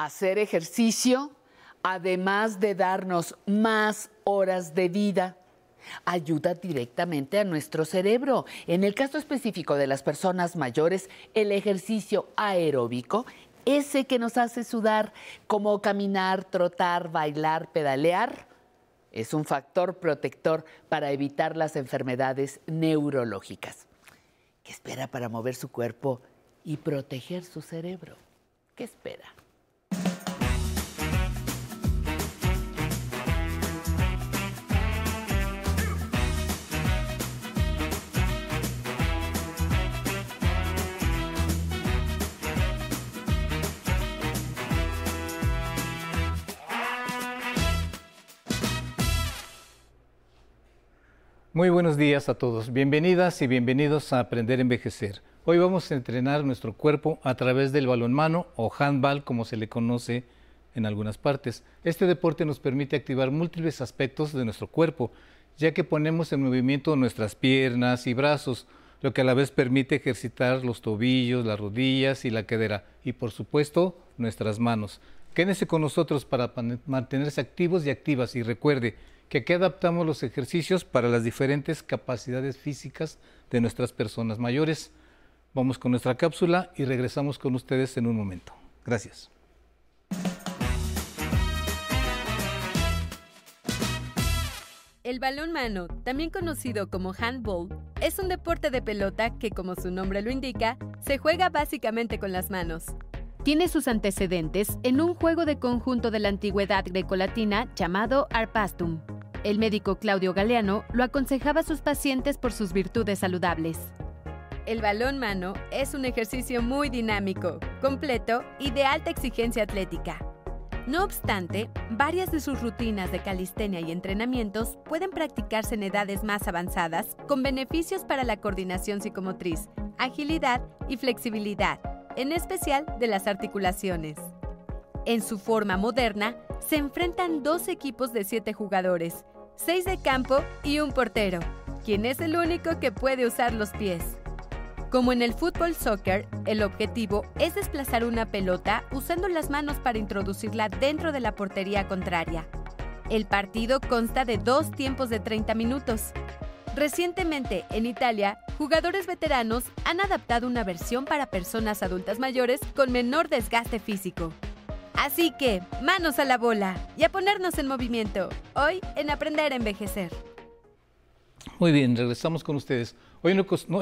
Hacer ejercicio, además de darnos más horas de vida, ayuda directamente a nuestro cerebro. En el caso específico de las personas mayores, el ejercicio aeróbico, ese que nos hace sudar, como caminar, trotar, bailar, pedalear, es un factor protector para evitar las enfermedades neurológicas. ¿Qué espera para mover su cuerpo y proteger su cerebro? ¿Qué espera? Muy buenos días a todos. Bienvenidas y bienvenidos a Aprender a Envejecer. Hoy vamos a entrenar nuestro cuerpo a través del balonmano o handball, como se le conoce en algunas partes. Este deporte nos permite activar múltiples aspectos de nuestro cuerpo, ya que ponemos en movimiento nuestras piernas y brazos, lo que a la vez permite ejercitar los tobillos, las rodillas y la cadera, y por supuesto nuestras manos. Quédense con nosotros para mantenerse activos y activas y recuerde, que aquí adaptamos los ejercicios para las diferentes capacidades físicas de nuestras personas mayores. Vamos con nuestra cápsula y regresamos con ustedes en un momento. Gracias. El balón mano, también conocido como handball, es un deporte de pelota que, como su nombre lo indica, se juega básicamente con las manos. Tiene sus antecedentes en un juego de conjunto de la antigüedad grecolatina llamado arpastum, el médico Claudio Galeano lo aconsejaba a sus pacientes por sus virtudes saludables. El balón mano es un ejercicio muy dinámico, completo y de alta exigencia atlética. No obstante, varias de sus rutinas de calistenia y entrenamientos pueden practicarse en edades más avanzadas con beneficios para la coordinación psicomotriz, agilidad y flexibilidad, en especial de las articulaciones. En su forma moderna, se enfrentan dos equipos de siete jugadores, seis de campo y un portero, quien es el único que puede usar los pies. Como en el fútbol soccer, el objetivo es desplazar una pelota usando las manos para introducirla dentro de la portería contraria. El partido consta de dos tiempos de 30 minutos. Recientemente, en Italia, jugadores veteranos han adaptado una versión para personas adultas mayores con menor desgaste físico. Así que, manos a la bola y a ponernos en movimiento. Hoy en Aprender a Envejecer. Muy bien, regresamos con ustedes. Hoy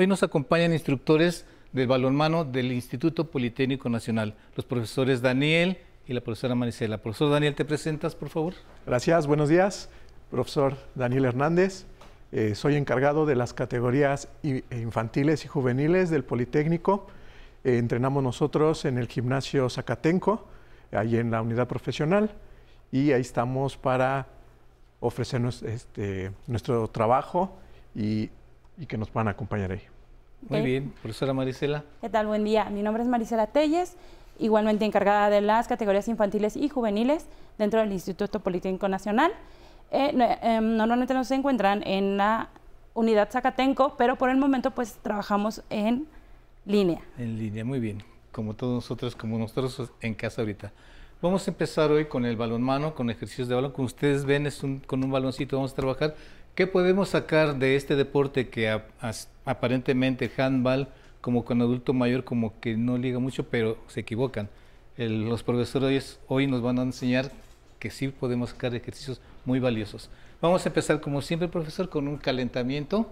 nos, acompañan instructores del balonmano del Instituto Politécnico Nacional, los profesores Daniel y la profesora Marisela. Profesor Daniel, ¿te presentas, por favor? Gracias, buenos días. Profesor Daniel Hernández. Eh, soy encargado de las categorías infantiles y juveniles del Politécnico. Eh, entrenamos nosotros en el gimnasio Zacatenco ahí en la unidad profesional y ahí estamos para ofrecernos este, nuestro trabajo y, que nos puedan acompañar ahí. Muy bien, profesora Marisela. ¿Qué tal? Buen día. Mi nombre es Marisela Telles, igualmente encargada de las categorías infantiles y juveniles dentro del Instituto Politécnico Nacional. Eh, em, normalmente nos encuentran en la unidad Zacatenco, pero por el momento pues trabajamos en línea. En línea, muy bien como todos nosotros, como nosotros en casa ahorita. Vamos a empezar hoy con el balonmano, con ejercicios de balón. Como ustedes ven, es un, con un baloncito vamos a trabajar. ¿Qué podemos sacar de este deporte que aparentemente handball, como con adulto mayor, como que no liga mucho, pero se equivocan? los profesores hoy nos van a enseñar que sí podemos sacar ejercicios muy valiosos. Vamos a empezar, como siempre, profesor, con un calentamiento.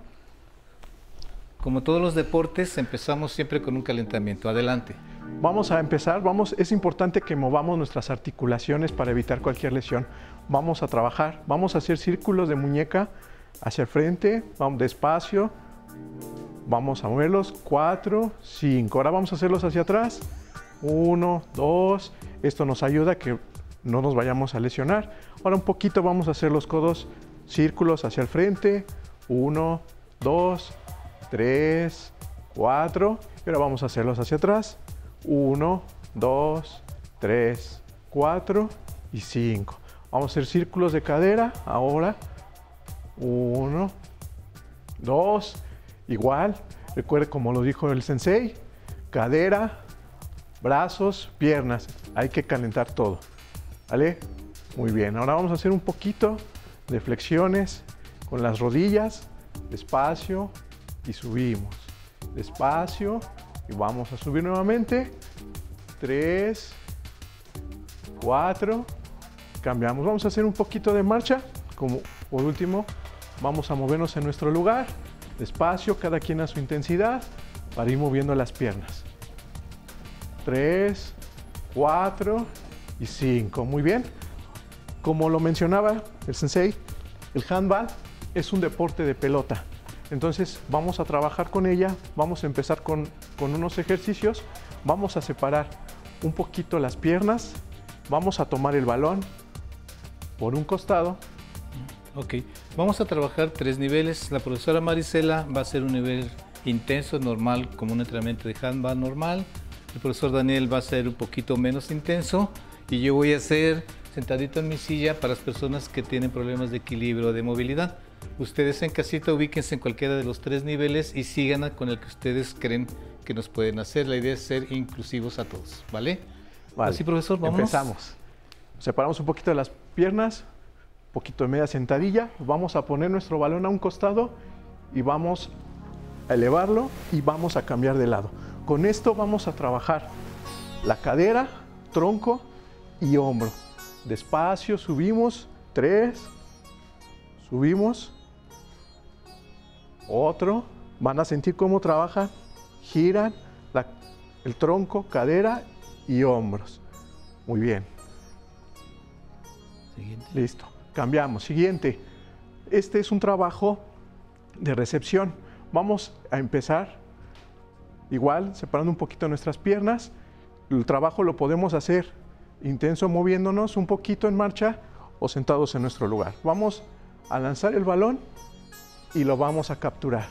Como todos los deportes, empezamos siempre con un calentamiento. Adelante. Vamos a empezar, vamos, es importante que movamos nuestras articulaciones para evitar cualquier lesión. Vamos a trabajar, vamos a hacer círculos de muñeca hacia el frente, vamos despacio, vamos a moverlos, cuatro, cinco. Ahora vamos a hacerlos hacia atrás, uno, dos. Esto nos ayuda a que no nos vayamos a lesionar. Ahora un poquito vamos a hacer los codos, círculos hacia el frente, uno, dos, tres, cuatro. Y ahora vamos a hacerlos hacia atrás, 1, 2, 3, 4 y 5. Vamos a hacer círculos de cadera ahora. 1, 2, igual. Recuerde como lo dijo el sensei, cadera, brazos, piernas. Hay que calentar todo. ¿Vale? Muy bien. Ahora vamos a hacer un poquito de flexiones con las rodillas. Despacio y subimos. Despacio y vamos a subir nuevamente. Tres, cuatro. Cambiamos. Vamos a hacer un poquito de marcha. Como por último, vamos a movernos en nuestro lugar. Despacio, cada quien a su intensidad, para ir moviendo las piernas. Tres, cuatro y cinco. Muy bien. Como lo mencionaba el sensei, el handball es un deporte de pelota. Entonces vamos a trabajar con ella, vamos a empezar con, con unos ejercicios, vamos a separar un poquito las piernas, vamos a tomar el balón por un costado. Ok, vamos a trabajar tres niveles. La profesora Marisela va a hacer un nivel intenso, normal, como un entrenamiento de handball normal. El profesor Daniel va a ser un poquito menos intenso y yo voy a hacer sentadito en mi silla para las personas que tienen problemas de equilibrio de movilidad. Ustedes en casita ubíquense en cualquiera de los tres niveles y sigan con el que ustedes creen que nos pueden hacer. La idea es ser inclusivos a todos, ¿vale? Vale. Así, profesor, vamos. Empezamos. Separamos un poquito de las piernas, un poquito de media sentadilla. Vamos a poner nuestro balón a un costado y vamos a elevarlo y vamos a cambiar de lado. Con esto vamos a trabajar la cadera, tronco y hombro. Despacio, subimos. Tres. Subimos. Otro. Van a sentir cómo trabajan. Giran la- el tronco, cadera y hombros. Muy bien. Siguiente. Listo. Cambiamos. Siguiente. Este es un trabajo de recepción. Vamos a empezar igual, separando un poquito nuestras piernas. El trabajo lo podemos hacer intenso moviéndonos un poquito en marcha o sentados en nuestro lugar. Vamos a lanzar el balón y lo vamos a capturar.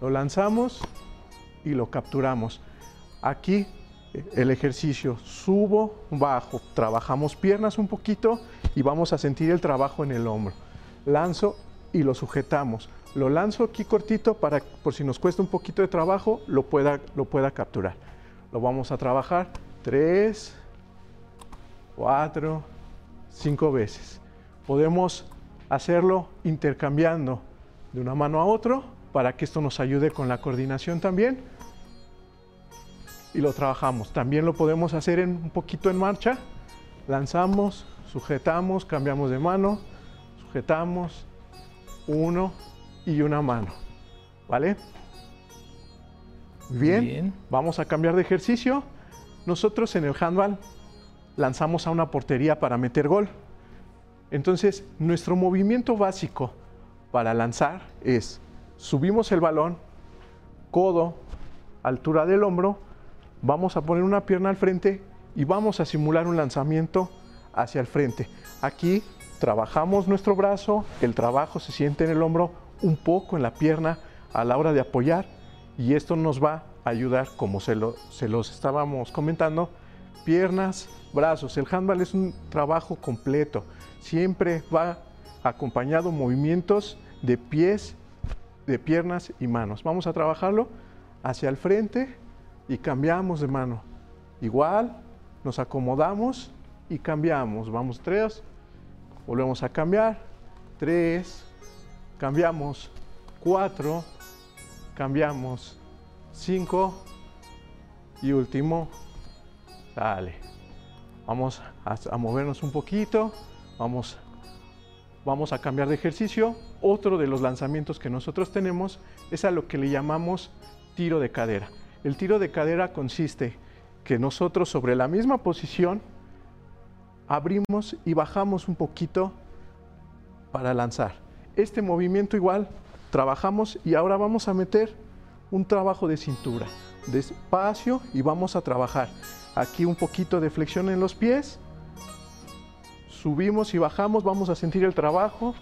Lo lanzamos y lo capturamos. Aquí eh, el ejercicio, subo, bajo, trabajamos piernas un poquito y vamos a sentir el trabajo en el hombro. Lanzo y lo sujetamos. Lo lanzo aquí cortito para, por si nos cuesta un poquito de trabajo, lo pueda, lo pueda capturar. Lo vamos a trabajar tres, cuatro, cinco veces. Podemos hacerlo intercambiando de una mano a otro para que esto nos ayude con la coordinación también. Y lo trabajamos. También lo podemos hacer en, un poquito en marcha. Lanzamos, sujetamos, cambiamos de mano, sujetamos, uno y una mano. ¿Vale? Bien, Bien. vamos a cambiar de ejercicio. Nosotros en el handball lanzamos a una portería para meter gol. Entonces, nuestro movimiento básico para lanzar es subimos el balón, codo, altura del hombro, vamos a poner una pierna al frente y vamos a simular un lanzamiento hacia el frente. Aquí trabajamos nuestro brazo, el trabajo se siente en el hombro, un poco en la pierna a la hora de apoyar y esto nos va a ayudar, como se, lo- se los estábamos comentando, piernas, brazos. El handball es un trabajo completo. Siempre va acompañado movimientos de pies, de piernas y manos. Vamos a trabajarlo hacia el frente y cambiamos de mano. Igual, nos acomodamos y cambiamos. Vamos tres, volvemos a cambiar. Tres, cambiamos. Cuatro, cambiamos. Cinco y último, sale. Vamos a, a movernos un poquito. Vamos, vamos a cambiar de ejercicio. Otro de los lanzamientos que nosotros tenemos es a lo que le llamamos tiro de cadera. El tiro de cadera consiste que nosotros sobre la misma posición abrimos y bajamos un poquito para lanzar. Este movimiento igual trabajamos y ahora vamos a meter un trabajo de cintura. Despacio y vamos a trabajar. Aquí un poquito de flexión en los pies. Subimos y bajamos, vamos a sentir el trabajo,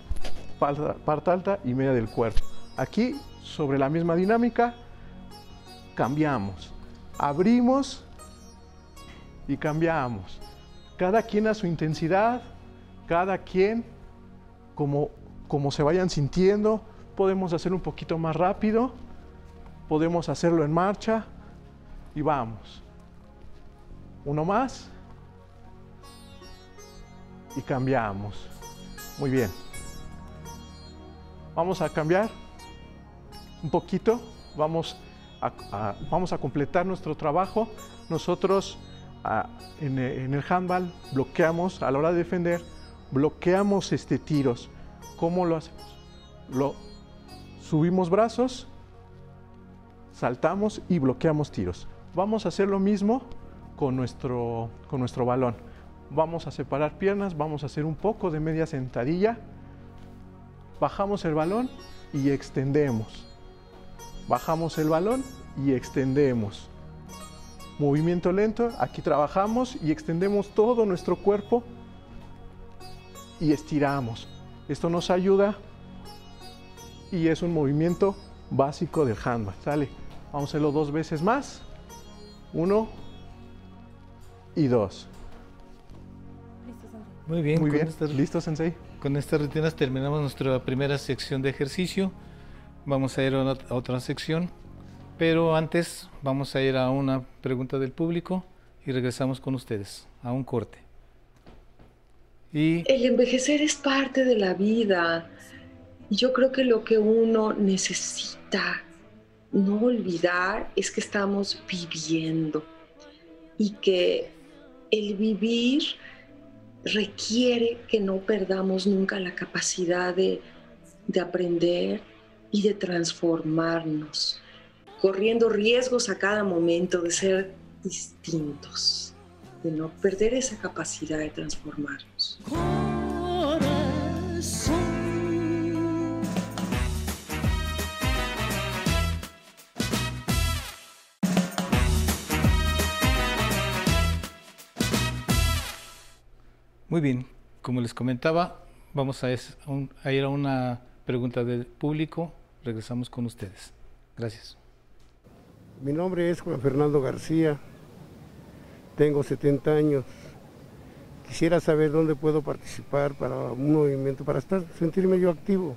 parte alta y media del cuerpo. Aquí, sobre la misma dinámica, cambiamos. Abrimos y cambiamos. Cada quien a su intensidad, cada quien como, como se vayan sintiendo. Podemos hacer un poquito más rápido, podemos hacerlo en marcha y vamos. Uno más. Y cambiamos. Muy bien. Vamos a cambiar un poquito. Vamos a, vamos a completar nuestro trabajo. Nosotros en, en, el handball bloqueamos, a la hora de defender, bloqueamos este tiros. ¿Cómo lo hacemos? Lo, subimos brazos, saltamos y bloqueamos tiros. Vamos a hacer lo mismo con nuestro, con nuestro balón. Vamos a separar piernas, vamos a hacer un poco de media sentadilla, bajamos el balón y extendemos. Bajamos el balón y extendemos. Movimiento lento, aquí trabajamos y extendemos todo nuestro cuerpo y estiramos. Esto nos ayuda y es un movimiento básico del handball. Sale. Vamos a hacerlo dos veces más. Uno y dos. Muy bien, Muy bien. Listo, Sensei. Con estas rutinas terminamos nuestra primera sección de ejercicio. Vamos a ir a otra sección, pero antes vamos a ir a una pregunta del público y regresamos con ustedes a un corte. Y... El envejecer es parte de la vida. Yo creo que lo que uno necesita no olvidar es que estamos viviendo y que el vivir requiere que no perdamos nunca la capacidad de, de aprender y de transformarnos, corriendo riesgos a cada momento de ser distintos, de no perder esa capacidad de transformarnos. Muy bien, como les comentaba, vamos a, ir a una pregunta del público. Regresamos con ustedes. Gracias. Mi nombre es Juan Fernando García, tengo 70 años. Quisiera saber dónde puedo participar para un movimiento, para estar, sentirme yo activo,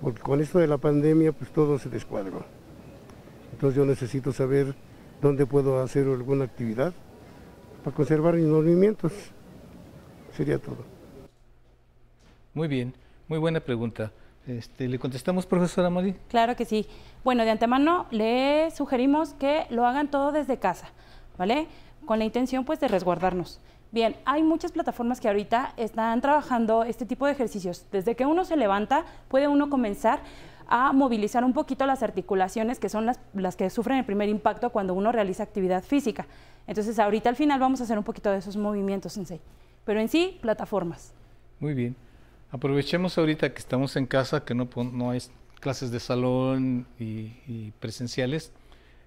porque con esto de la pandemia pues todo se descuadró. Entonces yo necesito saber dónde puedo hacer alguna actividad para conservar mis movimientos. Sería todo. Muy bien, muy buena pregunta. Este, ¿Le contestamos, profesora Mari? Claro que sí. Bueno, de antemano le sugerimos que lo hagan todo desde casa, ¿vale? Con la intención pues de resguardarnos. Bien, hay muchas plataformas que ahorita están trabajando este tipo de ejercicios. Desde que uno se levanta, puede uno comenzar a movilizar un poquito las articulaciones, que son las, las que sufren el primer impacto cuando uno realiza actividad física. Entonces, ahorita al final vamos a hacer un poquito de esos movimientos, Sensei pero en sí, plataformas. Muy bien. Aprovechemos ahorita que estamos en casa, que no, no hay clases de salón y, presenciales.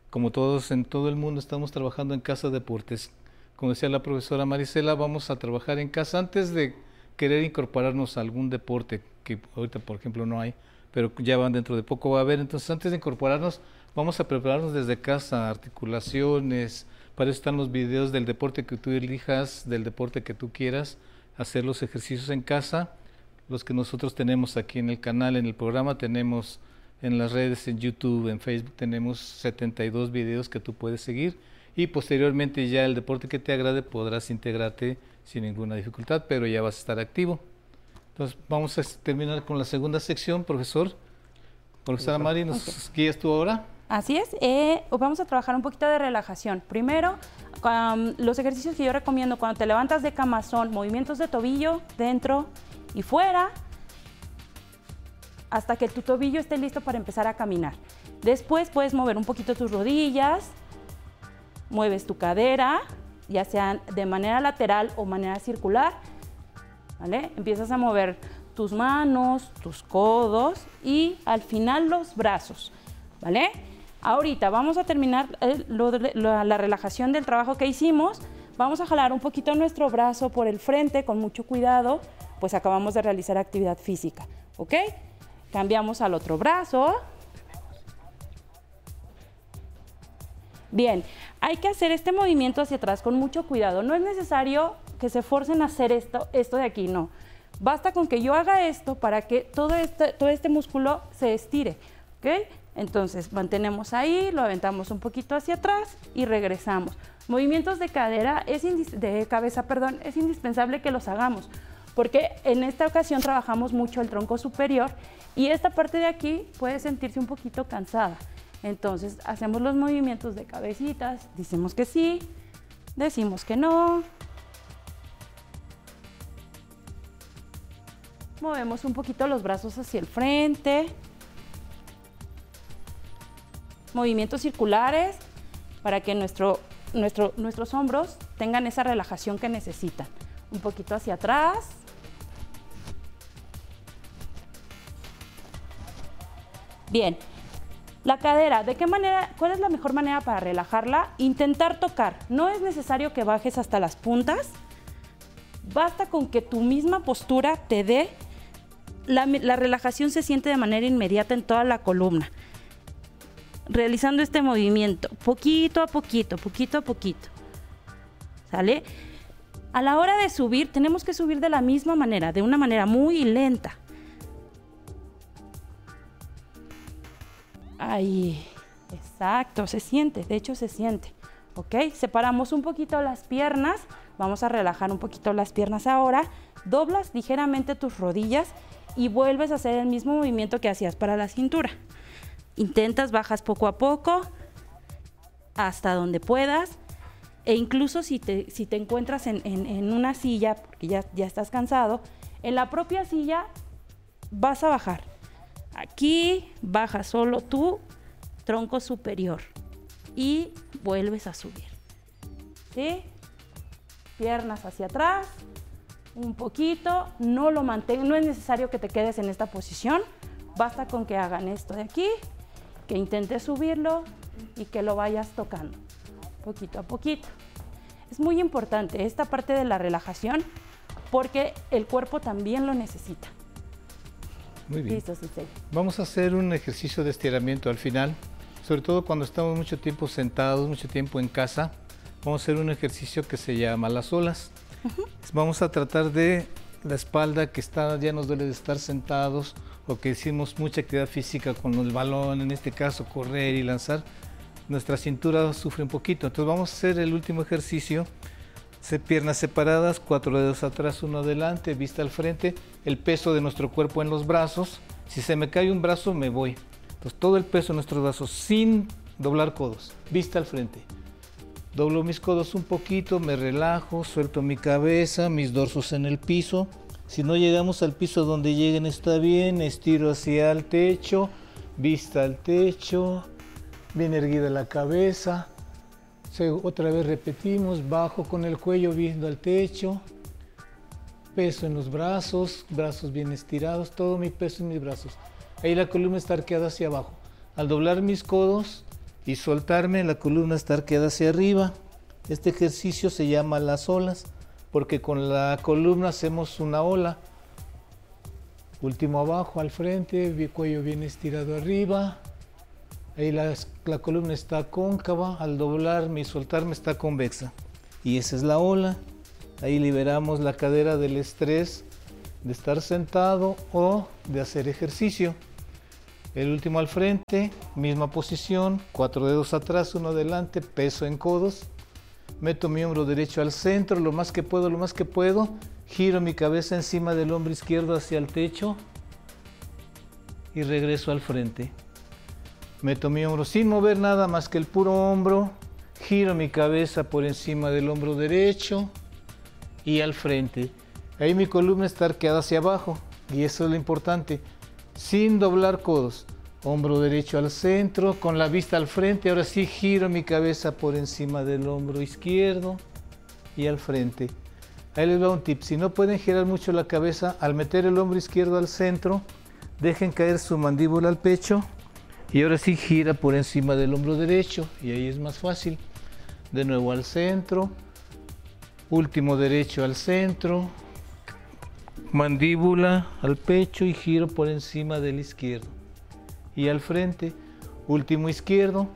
Como todos en todo el mundo estamos trabajando en casa deportes. Como decía la profesora Marisela, vamos a trabajar en casa antes de querer incorporarnos a algún deporte, que ahorita por ejemplo no hay, pero ya van dentro de poco va a haber. Entonces antes de incorporarnos, vamos a prepararnos desde casa, articulaciones, para eso están los videos del deporte que tú elijas, del deporte que tú quieras, hacer los ejercicios en casa. Los que nosotros tenemos aquí en el canal, en el programa, tenemos en las redes, en YouTube, en Facebook, tenemos 72 videos que tú puedes seguir y posteriormente ya el deporte que te agrade podrás integrarte sin ninguna dificultad, pero ya vas a estar activo. Entonces vamos a terminar con la segunda sección, profesor. Profesora Mari, ¿nos guías tú ahora? Así es, eh, vamos a trabajar un poquito de relajación. Primero, los ejercicios que yo recomiendo cuando te levantas de cama son movimientos de tobillo dentro y fuera, hasta que tu tobillo esté listo para empezar a caminar. Después puedes mover un poquito tus rodillas, mueves tu cadera, ya sea de manera lateral o manera circular, ¿vale? Empiezas a mover tus manos, tus codos y al final los brazos, ¿vale? Ahorita vamos a terminar eh, la relajación del trabajo que hicimos. Vamos a jalar un poquito nuestro brazo por el frente con mucho cuidado, pues acabamos de realizar actividad física, ¿ok? Cambiamos al otro brazo. Bien, hay que hacer este movimiento hacia atrás con mucho cuidado. No es necesario que se forcen a hacer esto, esto de aquí, no. Basta con que yo haga esto para que todo este, todo este músculo se estire, Entonces mantenemos ahí, lo aventamos un poquito hacia atrás y regresamos. Movimientos de cadera, es de cabeza, perdón, es indispensable que los hagamos porque en esta ocasión trabajamos mucho el tronco superior y esta parte de aquí puede sentirse un poquito cansada. Entonces hacemos los movimientos de cabecitas, decimos que sí, decimos que no. Movemos un poquito los brazos hacia el frente. Movimientos circulares para que nuestro, nuestros hombros tengan esa relajación que necesitan. Un poquito hacia atrás. Bien, la cadera, ¿de qué manera, cuál es la mejor manera para relajarla? Intentar tocar. No es necesario que bajes hasta las puntas. Basta con que tu misma postura te dé, la, la relajación se siente de manera inmediata en toda la columna. Realizando este movimiento, poquito a poquito, poquito a poquito. ¿Sale? A la hora de subir, tenemos que subir de la misma manera, de una manera muy lenta. Ahí, exacto, se siente, de hecho se siente. ¿Ok? Separamos un poquito las piernas, vamos a relajar un poquito las piernas ahora, doblas ligeramente tus rodillas y vuelves a hacer el mismo movimiento que hacías para la cintura. Intentas, bajas poco a poco hasta donde puedas e incluso si te, si te encuentras en, en una silla, porque ya, ya estás cansado, en la propia silla vas a bajar Aquí baja solo tu tronco superior y vuelves a subir. ¿Sí? Piernas hacia atrás, un poquito, no lo mantengo, no es necesario que te quedes en esta posición, basta con que hagan esto de aquí, que intentes subirlo y que lo vayas tocando, poquito a poquito. Es muy importante esta parte de la relajación porque el cuerpo también lo necesita. Muy bien. Vamos a hacer un ejercicio de estiramiento al final, sobre todo cuando estamos mucho tiempo sentados, mucho tiempo en casa. Vamos a hacer un ejercicio que se llama las olas. Vamos a tratar de la espalda que está, ya nos duele de estar sentados o que hicimos mucha actividad física con el balón, en este caso correr y lanzar, nuestra cintura sufre un poquito. Entonces vamos a hacer el último ejercicio piernas separadas, cuatro dedos atrás, uno adelante, vista al frente, el peso de nuestro cuerpo en los brazos. Si se me cae un brazo, me voy. Entonces todo el peso en nuestros brazos sin doblar codos, vista al frente. Doblo mis codos un poquito, me relajo, suelto mi cabeza, mis dorsos en el piso. Si no llegamos al piso donde lleguen está bien, estiro hacia el techo, vista al techo, bien erguida la cabeza, otra vez repetimos, bajo con el cuello viendo al techo, peso en los brazos, brazos bien estirados, todo mi peso en mis brazos. Ahí la columna está arqueada hacia abajo. Al doblar mis codos y soltarme, la columna está arqueada hacia arriba. Este ejercicio se llama las olas, porque con la columna hacemos una ola. Último abajo, al frente, mi cuello bien estirado arriba, Ahí la, columna está cóncava, al doblarme y soltarme está convexa. Y esa es la ola. Ahí liberamos la cadera del estrés de estar sentado o de hacer ejercicio. El último al frente, misma posición, cuatro dedos atrás, uno adelante, peso en codos. Meto mi hombro derecho al centro, lo más que puedo, lo más que puedo. Giro mi cabeza encima del hombro izquierdo hacia el techo y regreso al frente. Meto mi hombro sin mover nada más que el puro hombro. Giro mi cabeza por encima del hombro derecho y al frente. Ahí mi columna está arqueada hacia abajo y eso es lo importante. Sin doblar codos. Hombro derecho al centro, con la vista al frente. Ahora sí giro mi cabeza por encima del hombro izquierdo y al frente. Ahí les va un tip. Si no pueden girar mucho la cabeza, al meter el hombro izquierdo al centro, dejen caer su mandíbula al pecho y ahora sí gira por encima del hombro derecho y ahí es más fácil. De nuevo al centro, último derecho al centro, mandíbula al pecho y giro por encima del izquierdo. Y al frente, último izquierdo,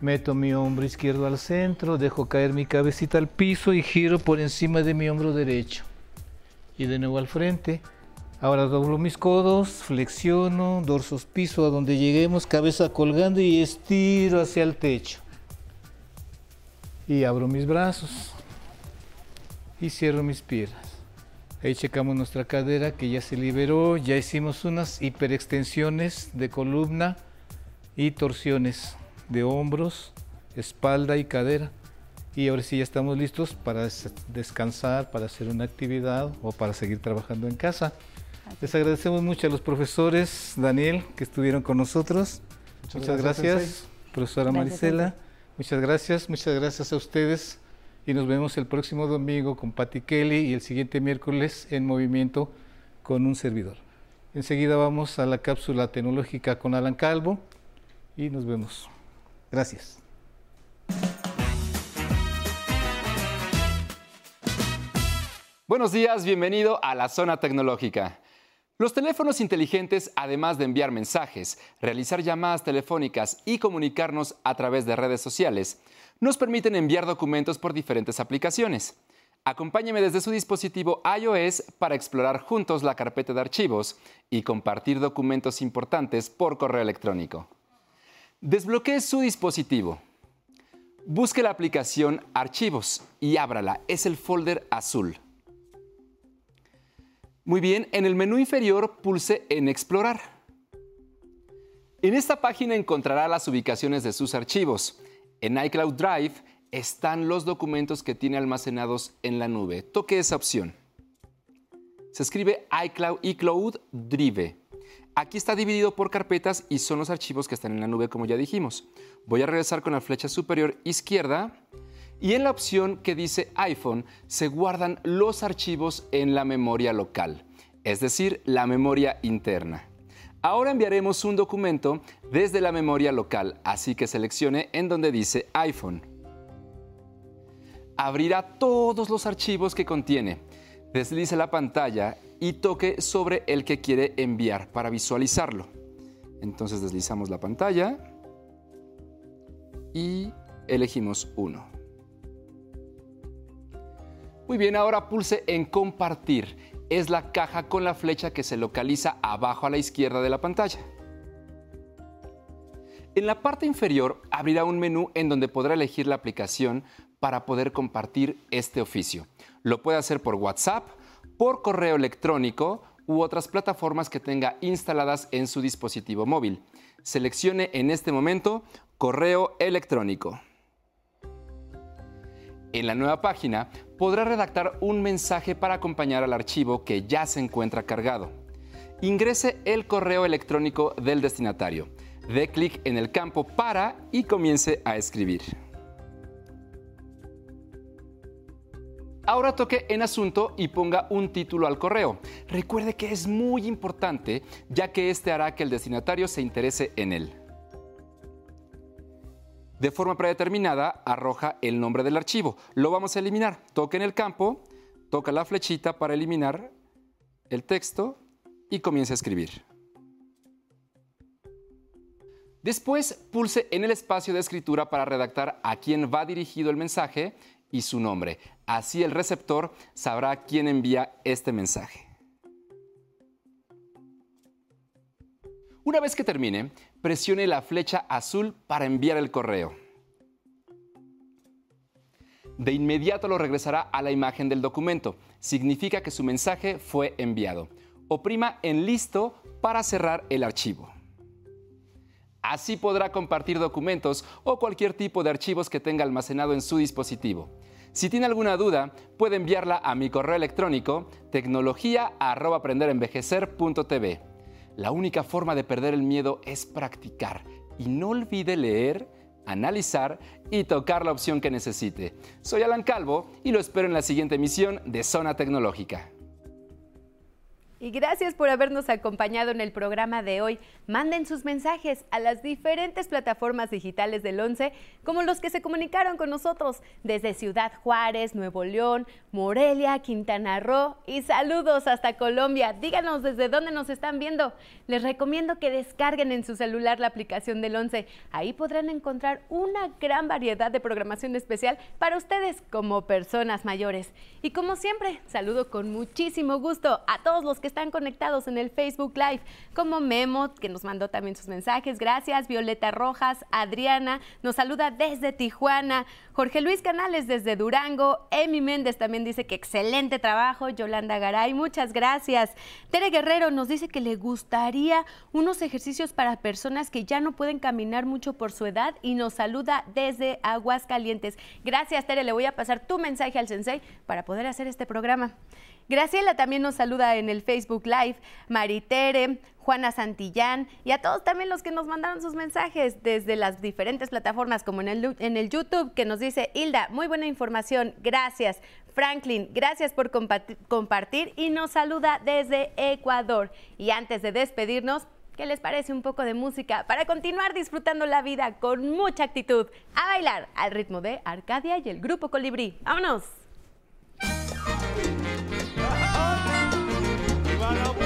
meto mi hombro izquierdo al centro, dejo caer mi cabecita al piso y giro por encima de mi hombro derecho. Y de nuevo al frente, Ahora doblo mis codos, flexiono, dorsos piso a donde lleguemos, cabeza colgando y estiro hacia el techo. Y abro mis brazos y cierro mis piernas. Ahí checamos nuestra cadera que ya se liberó, ya hicimos unas hiperextensiones de columna y torsiones de hombros, espalda y cadera. Y ahora sí ya estamos listos para descansar, para hacer una actividad o para seguir trabajando en casa. Les agradecemos mucho a los profesores, Daniel, que estuvieron con nosotros. Muchas, gracias, profesora Marisela. Muchas gracias, muchas gracias a ustedes. Y nos vemos el próximo domingo con Patti Kelly y el siguiente miércoles en movimiento con un servidor. Enseguida vamos a la cápsula tecnológica con Alan Calvo y nos vemos. Gracias. Buenos días, bienvenido a la zona tecnológica. Los teléfonos inteligentes, además de enviar mensajes, realizar llamadas telefónicas y comunicarnos a través de redes sociales, nos permiten enviar documentos por diferentes aplicaciones. Acompáñeme desde su dispositivo iOS para explorar juntos la carpeta de archivos y compartir documentos importantes por correo electrónico. Desbloquee su dispositivo. Busque la aplicación Archivos y ábrala. Es el folder azul. Muy bien, en el menú inferior pulse en Explorar. En esta página encontrará las ubicaciones de sus archivos. En iCloud Drive están los documentos que tiene almacenados en la nube. Toque esa opción. Se escribe iCloud, iCloud Drive. Aquí está dividido por carpetas y son los archivos que están en la nube, como ya dijimos. Voy a regresar con la flecha superior izquierda y en la opción que dice iPhone se guardan los archivos en la memoria local, es decir, la memoria interna. Ahora enviaremos un documento desde la memoria local, así que seleccione en donde dice iPhone. Abrirá todos los archivos que contiene. Deslice la pantalla y toque sobre el que quiere enviar para visualizarlo. Entonces deslizamos la pantalla y elegimos uno. Muy bien, ahora pulse en compartir. Es la caja con la flecha que se localiza abajo a la izquierda de la pantalla. En la parte inferior abrirá un menú en donde podrá elegir la aplicación para poder compartir este oficio. Lo puede hacer por WhatsApp, por correo electrónico u otras plataformas que tenga instaladas en su dispositivo móvil. Seleccione en este momento correo electrónico. En la nueva página podrá redactar un mensaje para acompañar al archivo que ya se encuentra cargado. Ingrese el correo electrónico del destinatario. Dé clic en el campo para y comience a escribir. Ahora toque en asunto y ponga un título al correo. Recuerde que es muy importante ya que este hará que el destinatario se interese en él de forma predeterminada arroja el nombre del archivo. Lo vamos a eliminar. Toque en el campo, toca la flechita para eliminar el texto y comience a escribir. Después pulse en el espacio de escritura para redactar a quién va dirigido el mensaje y su nombre. Así el receptor sabrá quién envía este mensaje. Una vez que termine, presione la flecha azul para enviar el correo. De inmediato lo regresará a la imagen del documento. Significa que su mensaje fue enviado. Oprima en listo para cerrar el archivo. Así podrá compartir documentos o cualquier tipo de archivos que tenga almacenado en su dispositivo. Si tiene alguna duda, puede enviarla a mi correo electrónico tecnología@aprenderenvejecer.tv. La única forma de perder el miedo es practicar y no olvide leer, analizar y tocar la opción que necesite. Soy Alan Calvo y lo espero en la siguiente emisión de Zona Tecnológica. Y gracias por habernos acompañado en el programa de hoy. Manden sus mensajes a las diferentes plataformas digitales del 11, como los que se comunicaron con nosotros desde Ciudad Juárez, Nuevo León, Morelia, Quintana Roo y saludos hasta Colombia. Díganos desde dónde nos están viendo. Les recomiendo que descarguen en su celular la aplicación del 11. Ahí podrán encontrar una gran variedad de programación especial para ustedes como personas mayores. Y como siempre, saludo con muchísimo gusto a todos los que están conectados en el Facebook Live, como Memo, que nos mandó también sus mensajes. Gracias. Violeta Rojas, Adriana, nos saluda desde Tijuana. Jorge Luis Canales desde Durango. Emi Méndez también dice que excelente trabajo. Yolanda Garay, muchas gracias. Tere Guerrero nos dice que le gustaría unos ejercicios para personas que ya no pueden caminar mucho por su edad y nos saluda desde Aguascalientes. Gracias, Tere. Le voy a pasar tu mensaje al sensei para poder hacer este programa. Graciela también nos saluda en el Facebook Live, Maritere, Juana Santillán y a todos también los que nos mandaron sus mensajes desde las diferentes plataformas como en el, en el YouTube que nos dice Hilda, muy buena información, gracias. Franklin, gracias por compartir y nos saluda desde Ecuador. Y antes de despedirnos, ¿qué les parece un poco de música para continuar disfrutando la vida con mucha actitud? A bailar al ritmo de Arcadia y el grupo Colibrí. ¡Vámonos! Ya